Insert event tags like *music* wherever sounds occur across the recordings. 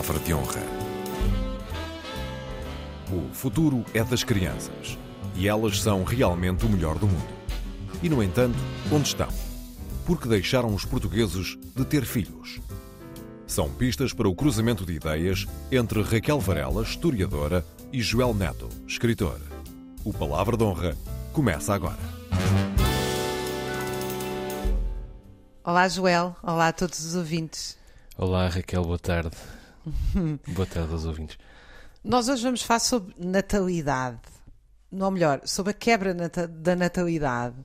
palavra de honra. O futuro é das crianças e elas são realmente o melhor do mundo. E, no entanto, onde estão? Porque deixaram os portugueses de ter filhos. São pistas para o cruzamento de ideias entre Raquel Varela, historiadora, e Joel Neto, escritor. O Palavra de Honra começa agora. Olá, Joel. Olá a todos os ouvintes. Olá, Raquel. Boa tarde. *laughs* boa tarde aos ouvintes. Nós hoje vamos falar sobre natalidade. Ou melhor, sobre a quebra nata da natalidade.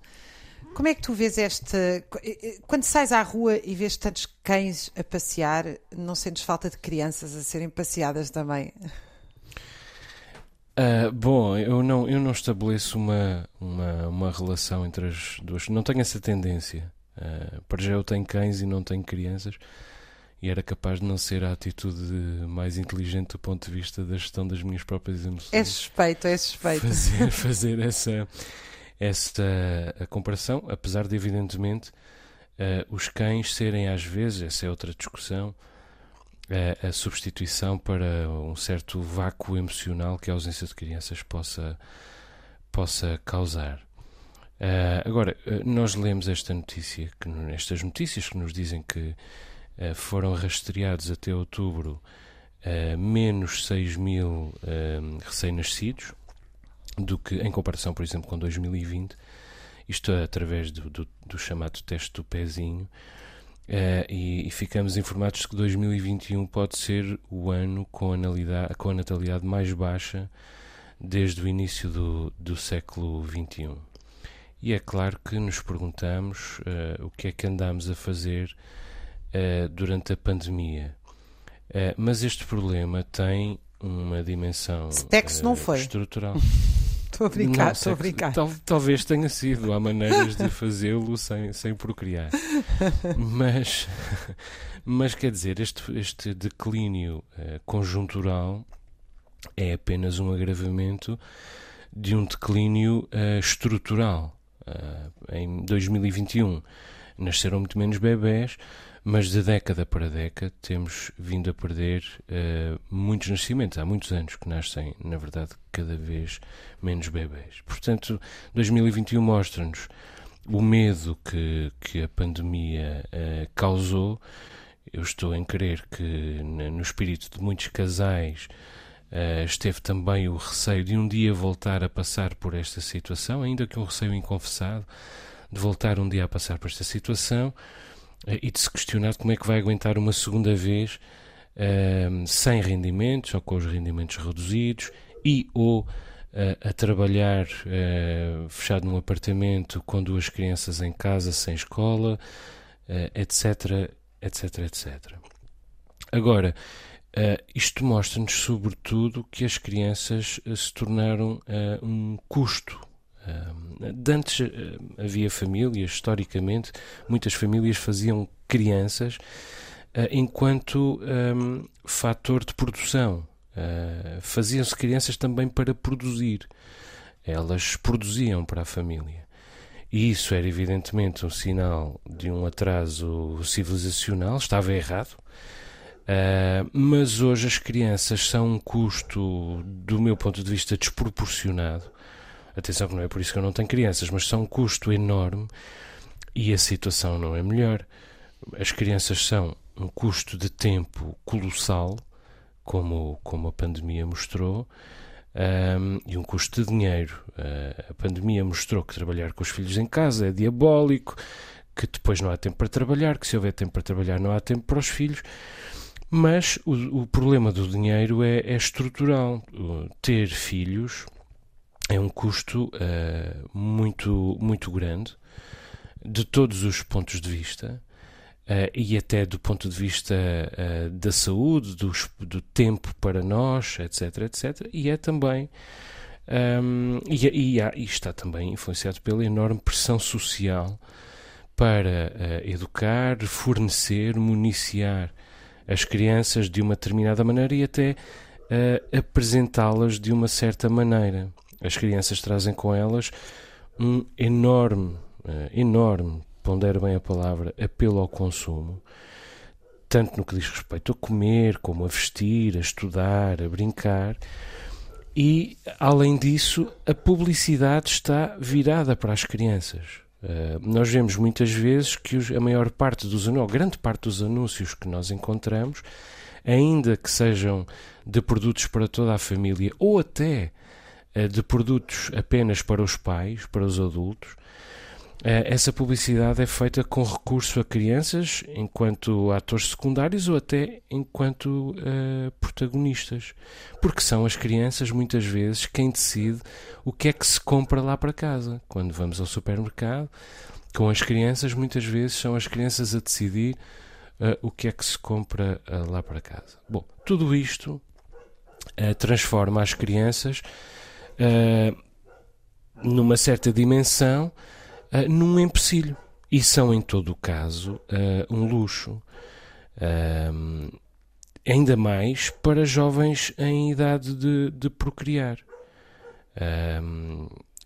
Como é que tu vês esta. Quando sais à rua e vês tantos cães a passear, não sentes falta de crianças a serem passeadas também? Uh, bom, eu não, eu não estabeleço uma, uma, uma relação entre as duas. Não tenho essa tendência. Uh, para já eu tenho cães e não tenho crianças. E era capaz de não ser a atitude mais inteligente do ponto de vista da gestão das minhas próprias emoções. É suspeito, é suspeito. Fazer, *laughs* fazer essa, essa a comparação, apesar de, evidentemente, uh, os cães serem, às vezes, essa é outra discussão, a, a substituição para um certo vácuo emocional que a ausência de crianças possa, possa causar. Uh, agora, uh, nós lemos esta notícia, que, estas notícias que nos dizem que uh, foram rastreados até outubro menos 6 mil recém-nascidos, do que em comparação, por exemplo, com 2020, isto é através do, do, do chamado teste do pezinho, e, e, ficamos informados que 2021 pode ser o ano com a, com a natalidade mais baixa desde o início do, do século XXI. E é claro que nos perguntamos uh, o que é que andamos a fazer uh, durante a pandemia. Uh, mas este problema tem uma dimensão Stex não foi. estrutural. *laughs* Estou a brincar, estou a brincar. Tal, talvez tenha sido, há maneiras de fazê-lo sem, sem procriar. *laughs* Mas, *laughs* mas quer dizer, este, este declínio conjuntural é apenas um agravamento de um declínio estrutural. Uh, em 2021 nasceram muito menos bebés, mas de década para década temos vindo a perder uh, muitos nascimentos. Há muitos anos que nascem, na verdade, cada vez menos bebés. Portanto, 2021 mostra-nos o medo que, que a pandemia uh, causou. Eu estou em crer que, no espírito de muitos casais, Uh, esteve também o receio de um dia voltar a passar por esta situação, ainda que um receio inconfessado, de voltar um dia a passar por esta situação e de se questionar como é que vai aguentar uma segunda vez uh, sem rendimentos ou com os rendimentos reduzidos e ou a trabalhar fechado num apartamento com duas crianças em casa sem escola, etc, etc, etc. Agora, Uh, isto mostra-nos, sobretudo, que as crianças uh, se tornaram uh, um custo. De antes havia famílias, historicamente, muitas famílias faziam crianças enquanto um, fator de produção. Faziam-se crianças também para produzir. Elas produziam para a família. E isso era, evidentemente, um sinal de um atraso civilizacional, estava errado Uh, mas hoje as crianças são um custo, do meu ponto de vista, desproporcionado. Atenção que não é por isso que eu não tenho crianças, mas são um custo enorme e a situação não é melhor. As crianças são um custo de tempo colossal, como, como a pandemia mostrou, um, e um custo de dinheiro. Uh, a pandemia mostrou que trabalhar com os filhos em casa é diabólico, que depois não há tempo para trabalhar, que se houver tempo para trabalhar não há tempo para os filhos. Mas o, o problema do dinheiro é, é, estrutural. Ter filhos é um custo uh, muito, muito grande de todos os pontos de vista. Uh, e até do ponto de vista uh, da saúde, do, do, tempo para nós, etc, etc. E é também um, e, e, e, está também influenciado pela enorme pressão social para uh, educar, fornecer, municiar as crianças de uma determinada maneira e até apresentá-las de uma certa maneira. As crianças trazem com elas um enorme, uh, enorme, pondero bem a palavra, apelo ao consumo. tanto no que diz respeito a comer, como a vestir, a estudar, a brincar. E, além disso, a publicidade está virada para as crianças. Uh, nós vemos muitas vezes que os, a maior parte dos anúncios, grande parte dos anúncios que nós encontramos, ainda que sejam de produtos para toda a família ou até de produtos apenas para os pais, para os adultos, eh, essa publicidade é feita com recurso a crianças enquanto atores secundários ou até enquanto uh, protagonistas. Porque são as crianças, muitas vezes, quem decide o que é que se compra lá para casa. Quando vamos ao supermercado, com as crianças, muitas vezes são as crianças a decidir uh, o que é que se compra uh, lá para casa. Bom, tudo isto transforma as crianças numa certa dimensão uh, num empecilho. E são, em todo o caso, uh, um luxo. Uh, ainda mais para jovens em idade de, de procriar.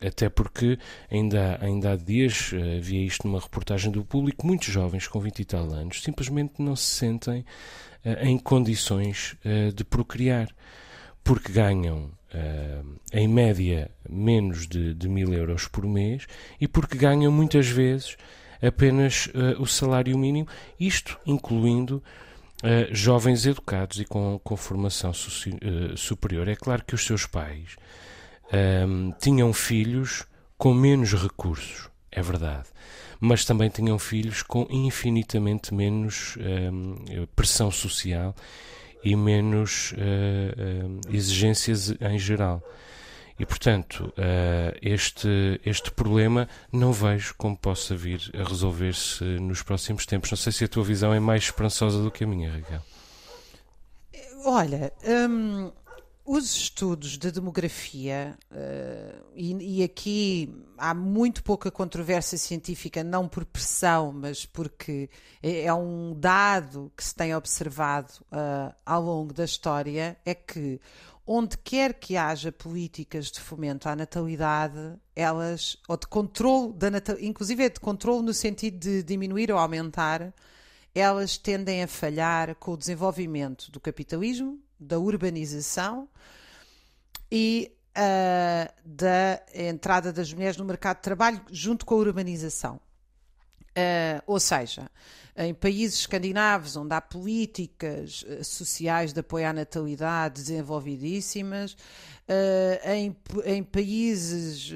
até porque ainda, ainda há dias havia isto numa reportagem do público, muitos jovens com 20 e tal anos simplesmente não se sentem em condições de procriar, porque ganham uh, em média menos de, de mil euros por mês e porque ganham muitas vezes apenas uh, o salário mínimo, isto incluindo uh, jovens educados e com, com formação superior. É claro que os seus pais ehm, tinham filhos com menos recursos, é verdade, mas também tinham filhos com infinitamente menos ehm, pressão social e menos uh, exigências em geral. E, portanto, uh, este, este problema não vejo como possa vir a resolver-se nos próximos tempos. Não sei se a tua visão é mais esperançosa do que a minha, Raquel. Olha, hum, os estudos de demografia, uh, e, e, aqui há muito pouca controvérsia científica, não por pressão, mas porque é, é um dado que se tem observado uh, ao longo da história, é que onde quer que haja políticas de fomento à natalidade, elas, ou de controle da natalidade, inclusive é de controle no sentido de diminuir ou aumentar, elas tendem a falhar com o desenvolvimento do capitalismo, da urbanização e uh, da entrada das mulheres no mercado de trabalho junto com a urbanização. Uh, ou seja, em países escandinavos onde há políticas uh, sociais de apoio à natalidade desenvolvidíssimas, uh, em, em, países,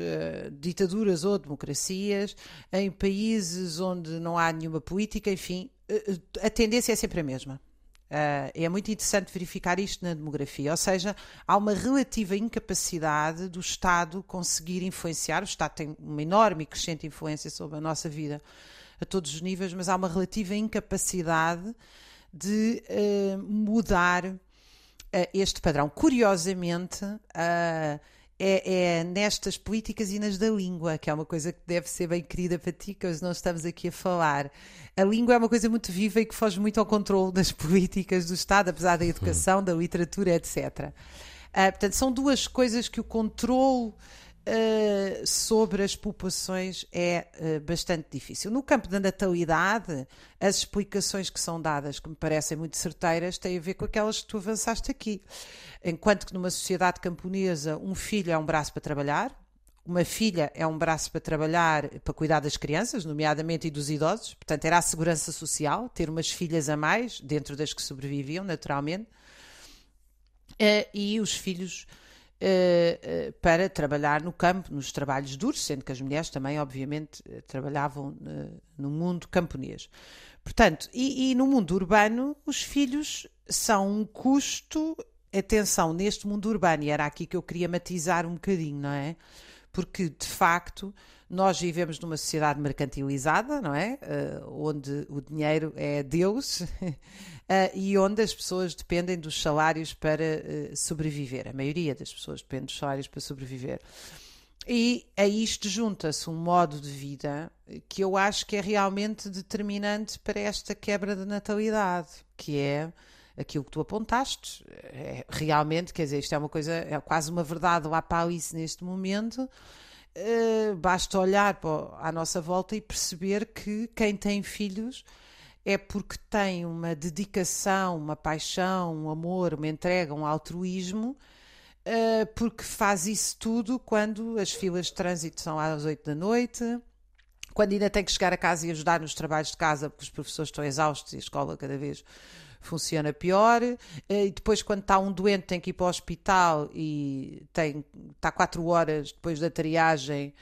ditaduras ou democracias, em países onde não há nenhuma política, enfim, a tendência é sempre a mesma. Uh, é muito interessante verificar isto na demografia, ou seja, há uma relativa incapacidade do Estado conseguir influenciar. O Estado tem uma enorme e crescente influência sobre a nossa vida a todos os níveis, mas há uma relativa incapacidade de uh, mudar uh, este padrão. Curiosamente, é, é, nestas políticas e nas da língua, que é uma coisa que deve ser bem querida para ti, que hoje não estamos aqui a falar. A língua é uma coisa muito viva e que foge muito ao controle das *laughs* políticas do Estado, apesar da educação, da literatura, etc. Uh, ah, portanto, são duas coisas que o controle Uh, sobre as populações é uh, bastante difícil. No campo da natalidade, as explicações que são dadas, que me parecem muito certeiras, têm a ver com aquelas que tu avançaste aqui. Enquanto que numa sociedade camponesa, um filho é um braço para trabalhar, uma filha é um braço para trabalhar, para cuidar das crianças, nomeadamente e dos idosos, portanto, era a segurança social, ter umas filhas a mais, dentro das que sobreviviam, naturalmente, uh, e os filhos uh, uh, para trabalhar no campo, nos trabalhos duros, sendo que as mulheres também, obviamente, eh, trabalhavam no mundo camponês. Portanto, e, e no mundo urbano, os filhos são um custo. Atenção, neste mundo urbano, e era aqui que eu queria matizar um bocadinho, não é? Porque, de facto, nós vivemos numa sociedade mercantilizada, não é? Uh, onde o dinheiro é Deus uh, *laughs* e onde as pessoas dependem dos salários para uh, sobreviver. A maioria das pessoas depende dos salários para sobreviver. E a isto junta-se um modo de vida que eu acho que é realmente determinante para esta quebra de natalidade, que é aquilo que tu apontaste. É, realmente, quer dizer, isto é uma coisa, é quase uma verdade lá para Alice neste momento Uh, basta olhar à nossa volta e perceber que quem tem filhos é porque tem uma dedicação, uma paixão, um amor, uma entrega, um altruísmo, uh, porque faz isso tudo quando as filas de trânsito são às 8 da noite, quando ainda tem que chegar a casa e ajudar nos trabalhos de casa porque os professores estão exaustos e a escola cada vez funciona pior. Eh, e depois, quando está um doente, tem que ir para o hospital e tem, está quatro horas depois da triagem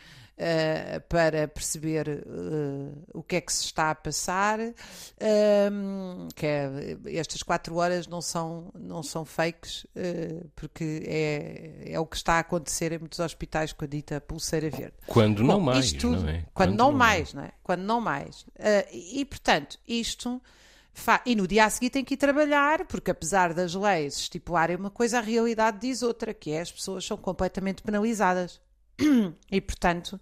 uh, para perceber uh, o que é que se está a passar. Um, que é, estas quatro horas não são, não são fakes, uh, porque é, é o que está a acontecer em muitos hospitais com a dita pulseira verde. Quando não Bom, mais, tudo, não é? Quando, quando não, não, mais, não é? Quando não mais. e, portanto, isto... E no dia a seguir tem que ir trabalhar, porque apesar das leis estipularem uma coisa, a realidade diz outra, que é as pessoas são completamente penalizadas. E, portanto,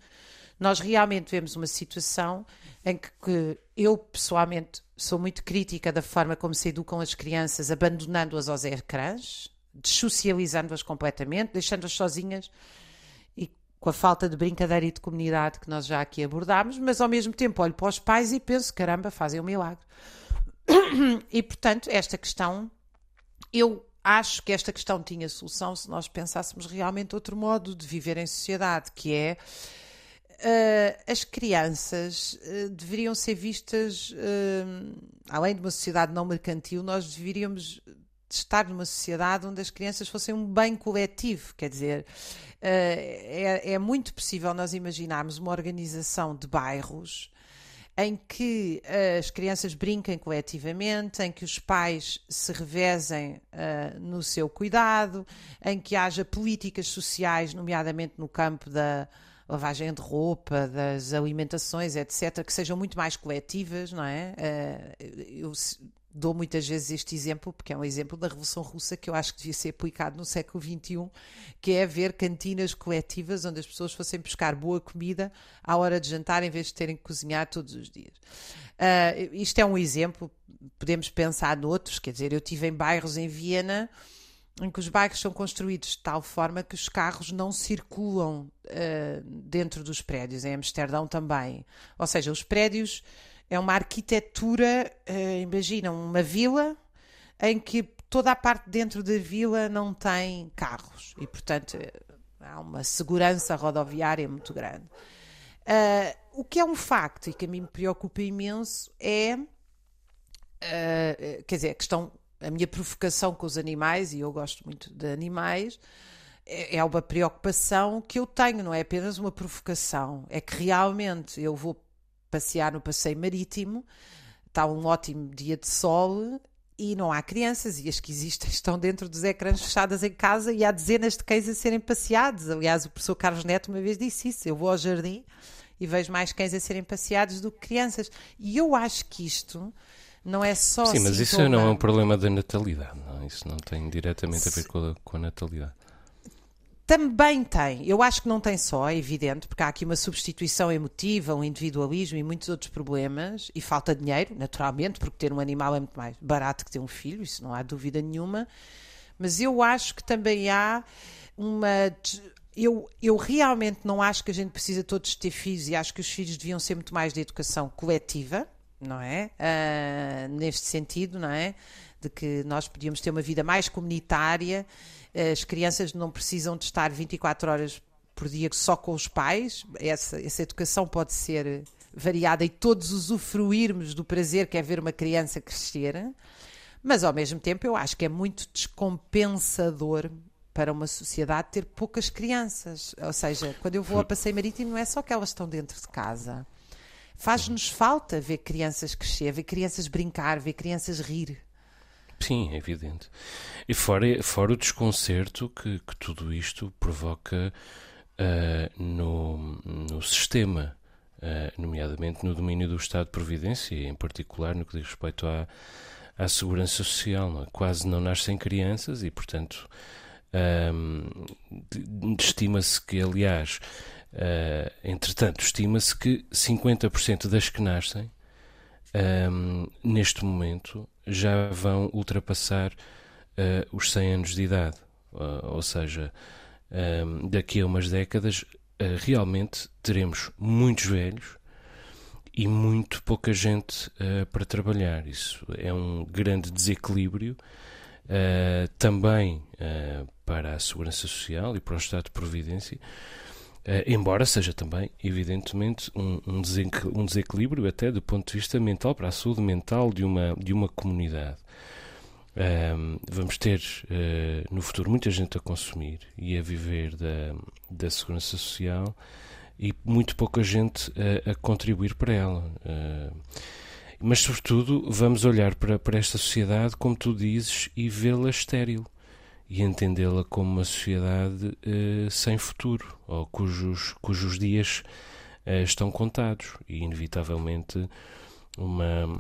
nós realmente vemos uma situação em que, que, eu, pessoalmente, sou muito crítica da forma como se educam as crianças, abandonando-as aos ecrãs, dessocializando-as completamente, deixando-as sozinhas e com a falta de brincadeira e de comunidade que nós já aqui abordámos, mas ao mesmo tempo olho para os pais e penso: caramba, fazem um milagre. *coughs* E, portanto, esta questão, eu acho que esta questão tinha solução se nós pensássemos realmente outro modo de viver em sociedade, que é uh, as crianças uh, deveriam ser vistas, uh, além de uma sociedade não mercantil, nós deveríamos estar numa sociedade onde as crianças fossem um bem coletivo, quer dizer, é, é muito possível nós imaginarmos uma organização de bairros em que as crianças brinquem coletivamente, em que os pais se revezem uh, no seu cuidado, em que haja políticas sociais, nomeadamente no campo da lavagem de roupa, das alimentações, etc., que sejam muito mais coletivas, não é? Uh, eu dou muitas vezes este exemplo, porque é um exemplo da Revolução Russa que eu acho que devia ser aplicado no século XXI, que é haver cantinas coletivas onde as pessoas fossem buscar boa comida à hora de jantar em vez de terem que cozinhar todos os dias. Uh, isto é um exemplo, podemos pensar noutros, quer dizer, eu tive em bairros em Viena em que os bairros são construídos de tal forma que os carros não circulam uh, dentro dos prédios, em Amsterdão também. Ou seja, os prédios é uma arquitetura, uh, imagina, uma vila em que toda a parte dentro da vila não tem carros e, portanto, há uma segurança rodoviária muito grande. Uh, o que é um facto e que a mim me preocupa imenso é, uh, quer dizer, a questão, a minha provocação com os animais, e eu gosto muito de animais, é, é uma preocupação que eu tenho, não é apenas uma provocação, é que realmente eu vou passear no passeio marítimo, está um ótimo dia de sol e não há crianças, e as que existem *laughs* estão dentro dos ecrãs fechadas em casa e há dezenas de cães a serem passeados. Aliás, o professor Carlos Neto uma vez disse isso: eu vou ao jardim e vejo mais cães a serem passeados do que crianças. E eu acho que isto não é só. Sim, mas isso não é um problema da natalidade, não? isso não tem diretamente a ver com a, com a natalidade. Também tem, eu acho que não tem só, é evidente, porque há aqui uma substituição emotiva, um individualismo e muitos outros problemas, e falta dinheiro, naturalmente, porque ter um animal é muito mais barato que ter um filho, isso não há dúvida nenhuma. Mas eu acho que também há uma. Eu, eu realmente não acho que a gente precisa todos ter filhos e acho que os filhos deviam ser muito mais de educação coletiva, não é? Uh, neste sentido, não é? De que nós podíamos ter uma vida mais comunitária as crianças não precisam de estar 24 horas por dia só com os pais. Essa, essa educação pode ser variada e todos usufruirmos do prazer que é ver uma criança crescer. Mas ao mesmo tempo eu acho que é muito descompensador para uma sociedade ter poucas crianças. Ou seja, quando eu vou a passeio marítimo não é só que elas estão dentro de casa. Faz-nos falta ver crianças crescer, ver crianças brincar, ver crianças rir. Sim, é evidente. E fora, fora o desconcerto que, que tudo isto provoca uh, no, no sistema, uh, nomeadamente no domínio do Estado de Providência, em particular no que diz respeito à, à segurança social. Não é? Quase não nascem crianças e, portanto, um, estima-se que, aliás, uh, entretanto, estima-se que 50% das que nascem um, neste momento já vão ultrapassar uh, os 100 anos de idade. Uh, ou seja, um, daqui a umas décadas uh, realmente teremos muitos velhos e muito pouca gente para trabalhar. Isso é um grande desequilíbrio também para a Segurança Social e para o Estado de Providência. Embora seja também, evidentemente, um, um desequilíbrio até do ponto de vista mental, para a saúde mental de uma, de uma comunidade. Um, vamos ter uh, no futuro muita gente a consumir e a viver da, da segurança social e muito pouca gente a, a contribuir para ela. Uh, mas, sobretudo, vamos olhar para, para esta sociedade, como tu dizes, e vê-la estéril e entendê-la como uma sociedade uh, sem futuro ou cujos, cujos dias estão contados e, inevitavelmente, uma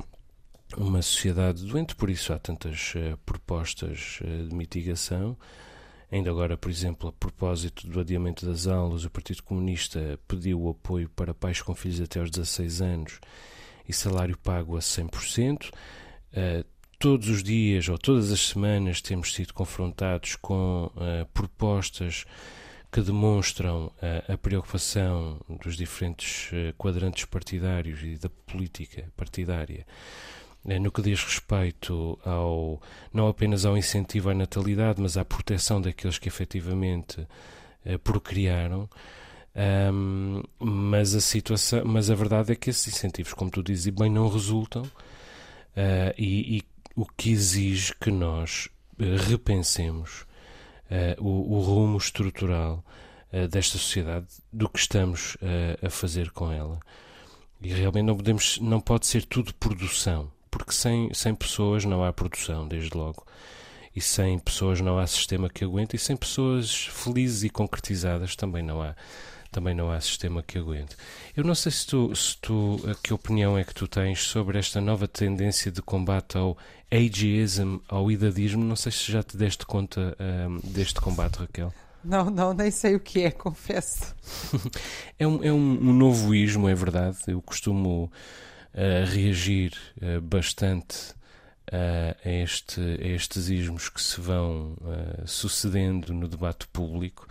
uma sociedade doente, por isso há tantas uh, propostas uh, de mitigação. Ainda agora, por exemplo, a propósito do adiamento das aulas, o Partido Comunista pediu o apoio para pais com filhos até aos 16 anos e salário pago a 100%. Uh, eh, todos os dias ou todas as semanas temos sido confrontados com propostas que demonstram a preocupação dos diferentes quadrantes partidários e da política partidária no que diz respeito ao não apenas ao incentivo à natalidade, mas à proteção daqueles que efetivamente procriaram. Um, mas a situação, mas a verdade é que esses incentivos, como tu dizes, bem não resultam uh, e, o que exige que nós uh, repensemos uh, o, o, rumo estrutural desta sociedade, do que estamos a fazer com ela. E realmente não podemos, não pode ser tudo produção porque sem, sem pessoas não há produção, desde logo. E sem pessoas não há sistema que aguente, e sem pessoas felizes e concretizadas também não há também não há sistema que aguente. Eu não sei se tu, se tu que opinião é que tu tens sobre esta nova tendência de combate ao ageism, ao idadismo. Não sei se já te deste conta um, deste combate, Raquel. Não, não, nem sei o que é, confesso. *laughs* é um, é um, um novo ismo, é verdade. Eu costumo a reagir uh, bastante uh, a, este, a estes ismos que se vão uh, sucedendo no debate público.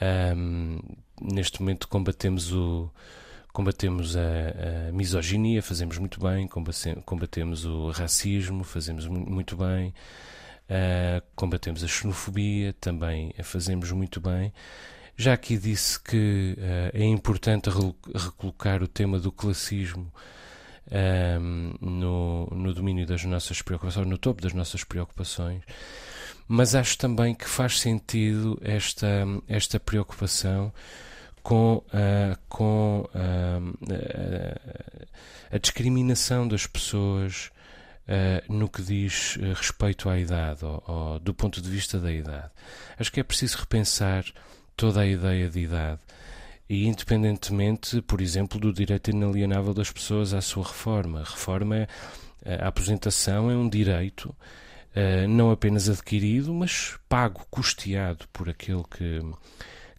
Um, neste momento combatemos o combatemos a, a, misoginia, fazemos muito bem, combatemos o racismo, fazemos muito bem, uh, combatemos a xenofobia, também a fazemos muito bem. Já aqui disse que uh, é importante recolocar o tema do classismo um, no, no domínio das nossas preocupações, no topo das nossas preocupações, mas acho também que faz sentido esta, esta preocupação com, uh, com uh, a discriminação das pessoas uh, no que diz respeito à idade, ou, ou, do ponto de vista da idade. Acho que é preciso repensar toda a ideia de idade. E independentemente, por exemplo, do direito inalienável das pessoas à sua reforma. A reforma, a aposentação é um direito uh, não apenas adquirido, mas pago, custeado por aquele que,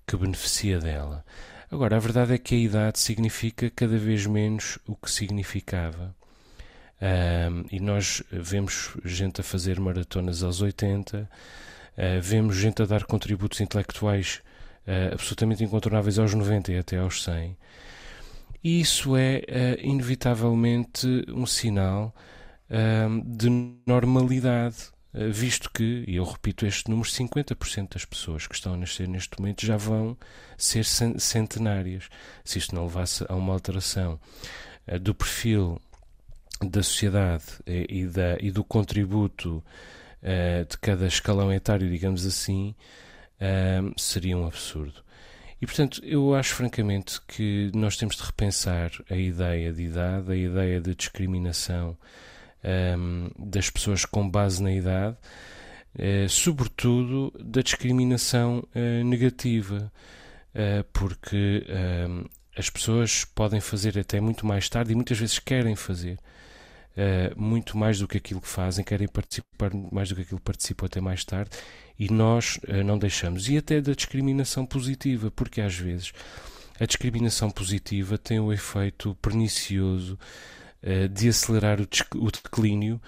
que beneficia dela. Agora, a verdade é que a idade significa cada vez menos o que significava. E nós vemos gente a fazer maratonas aos 80, uh, eh, vemos gente a dar contributos intelectuais uh, absolutamente incontornáveis aos 90 e até aos 100. E isso é inevitavelmente um sinal de normalidade, visto que, e eu repito este número, 50% das pessoas que estão a nascer neste momento já vão ser centenárias. Se isto não levasse a uma alteração do perfil da sociedade e, da, e do contributo de cada escalão etário, digamos assim, seria um absurdo. E portanto, eu acho francamente que nós temos de repensar a ideia de idade, a ideia de discriminação um, das pessoas com base na idade, uh, sobretudo da discriminação uh, negativa, uh, porque as pessoas podem fazer até muito mais tarde e muitas vezes querem fazer. muito mais do que aquilo que fazem, querem participar mais do que aquilo que participam até mais tarde, e nós não deixamos. E até da discriminação positiva, porque às vezes a discriminação positiva tem o efeito pernicioso de acelerar o, declínio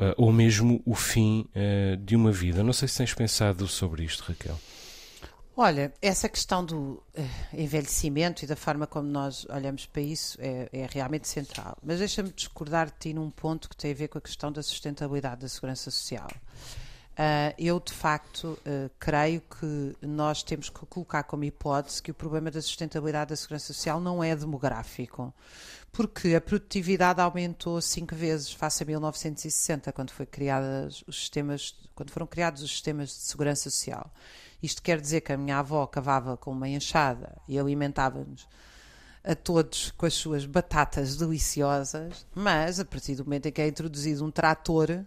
uh, ou mesmo o fim de uma vida. Não sei se tens pensado sobre isto, Raquel. Olha, essa questão do eh, envelhecimento e da forma como nós olhamos para isso é, é realmente central. Mas deixa-me discordar de ti num ponto que tem a ver com a questão da sustentabilidade da segurança social. Uh, eu, de facto, uh, creio que nós temos que colocar como hipótese que o problema da sustentabilidade da segurança social não é demográfico, porque a produtividade aumentou cinco vezes face a 1960, quando, foi criadas os sistemas, quando foram criados os sistemas de segurança social. Isto quer dizer que a minha avó cavava com uma enxada e alimentava-nos a todos com as suas batatas deliciosas, mas a partir do momento em que é introduzido um trator,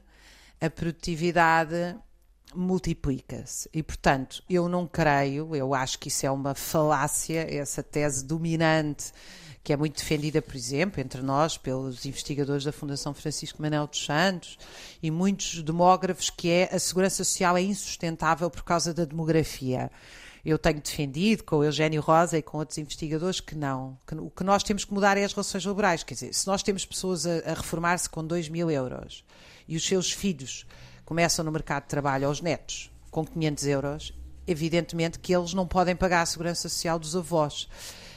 a produtividade multiplica-se. E, portanto, eu não creio, eu acho que isso é uma falácia, essa tese dominante que é muito defendida, por exemplo, entre nós, pelos investigadores da Fundação Francisco Manuel dos Santos e muitos demógrafos, que é a segurança social é insustentável por causa da demografia. Eu tenho defendido com o Eugênio Rosa e com outros investigadores que não. Que o que nós temos que mudar é as relações laborais. Quer dizer, se nós temos pessoas a, a reformar-se com 2 mil euros e os seus filhos começam no mercado de trabalho aos netos com 500 euros, evidentemente que eles não podem pagar a segurança social dos avós.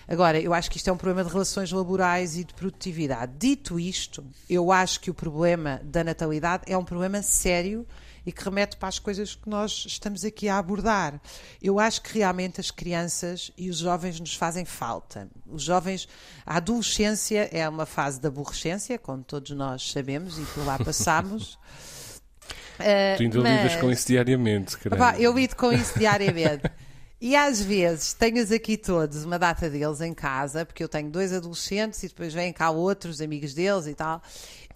Agora, eu acho que isto é um problema de relações laborais e de produtividade. Dito isto, eu acho que o problema da natalidade é um problema sério e que remete para as coisas que nós estamos aqui a abordar. Eu acho que realmente as crianças e os jovens nos fazem falta. Os jovens, a adolescência é uma fase da aborrecência, como todos nós sabemos e por lá passamos. Uh, *laughs* tu ainda mas... lidas com isso diariamente, caramba. eu lido com isso diariamente. E às vezes tenho-os aqui todos, uma data deles em casa, porque eu tenho dois adolescentes e depois vêm cá outros amigos deles e tal,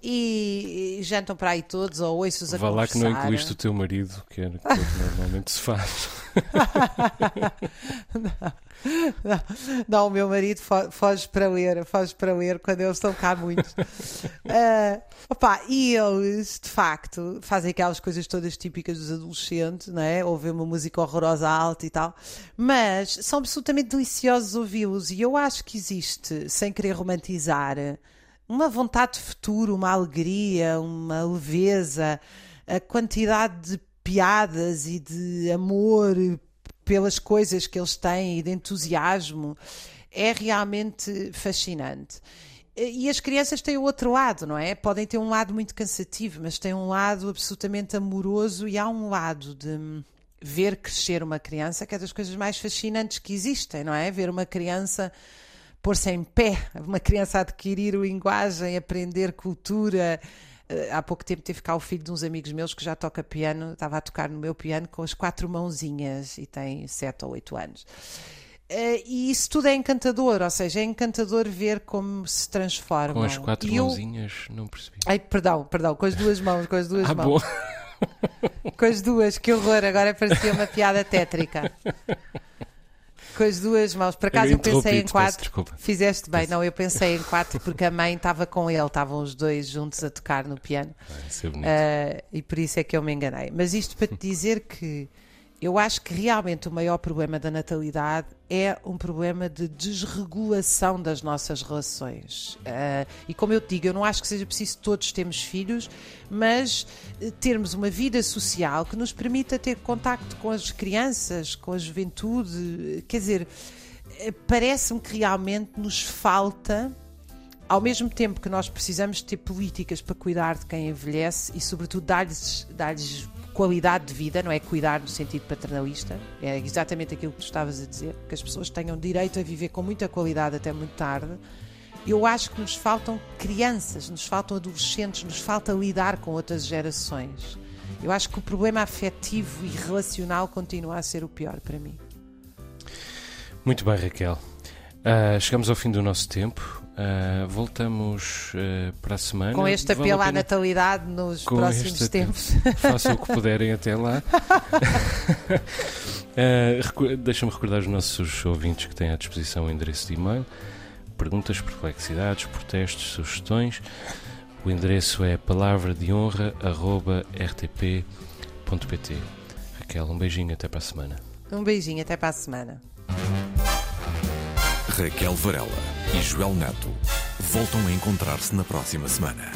e, jantam para aí todos ou ouço-os a Vá lá que não incluíste o teu marido, que é o que normalmente se faz. não, *laughs* não, não, o meu marido foge para ler, foge para ler quando eles estão cá muitos. *laughs* Uh, opa, e eles, de facto, fazem aquelas coisas todas típicas dos adolescentes, não é? Ouvir uma música horrorosa alta e tal, mas são absolutamente deliciosos ouvi-los e eu acho que existe, sem querer romantizar, uma vontade de futuro, uma alegria, uma leveza, a quantidade de piadas e de amor pelas coisas que eles têm e de entusiasmo é realmente fascinante. E as crianças têm o outro lado, não é? Podem ter um lado muito cansativo, mas têm um lado absolutamente amoroso e há um lado de ver crescer uma criança que é das coisas mais fascinantes que existem, não é? Ver uma criança pôr-se em pé, uma criança adquirir linguagem, aprender cultura. Eh, há pouco tempo teve cá o filho de uns amigos meus que já toca piano, estava a tocar no meu piano com as quatro mãozinhas e tem sete ou oito anos. Uh, e isso tudo é encantador, ou seja, é encantador ver como se transforma. Com as quatro e mãozinhas, eu... não percebi. Ai, perdão, perdão, com as duas mãos, com as duas ah, mãos. Bom. Com as duas, que horror, agora parecia uma piada tétrica *laughs* com as duas mãos. Por acaso eu, eu pensei em quatro. Fizeste bem, não, eu pensei em quatro porque a mãe estava com ele, estavam os dois juntos a tocar no piano. Ah, uh, e por isso é que eu me enganei. Mas isto para te dizer que eu acho que realmente o maior problema da natalidade é um problema de desregulação das nossas relações. Uh, e como eu te digo, eu não acho que seja preciso todos termos filhos, mas uh, termos uma vida social que nos permita ter contacto com as crianças, com a juventude. Quer dizer, uh, parece-me que realmente nos falta ao mesmo tempo que nós precisamos ter políticas para cuidar de quem envelhece e, sobretudo, dar-lhes dar qualidade de vida, não é cuidar no sentido paternalista, é exatamente aquilo que tu estavas a dizer, que as pessoas tenham direito a viver com muita qualidade até muito tarde. Eu acho que nos faltam crianças, nos faltam adolescentes, nos falta lidar com outras gerações. Eu acho que o problema afetivo e relacional continua a ser o pior para mim. Muito bem, Raquel. Uh, chegamos ao fim do nosso tempo. Uh, voltamos uh, para a semana. Com este apelo vale à natalidade nos próximos tempos. *laughs* Façam o que puderem até lá. *laughs* uh, Deixa-me recordar os nossos ouvintes que têm à disposição o endereço de e-mail. Perguntas, perplexidades, protestos, sugestões. O endereço é palavra de honra rtp.pt. Raquel, um beijinho até para a semana. Um beijinho até para a semana. Raquel Varela e Joel Neto voltam a encontrar-se na próxima semana.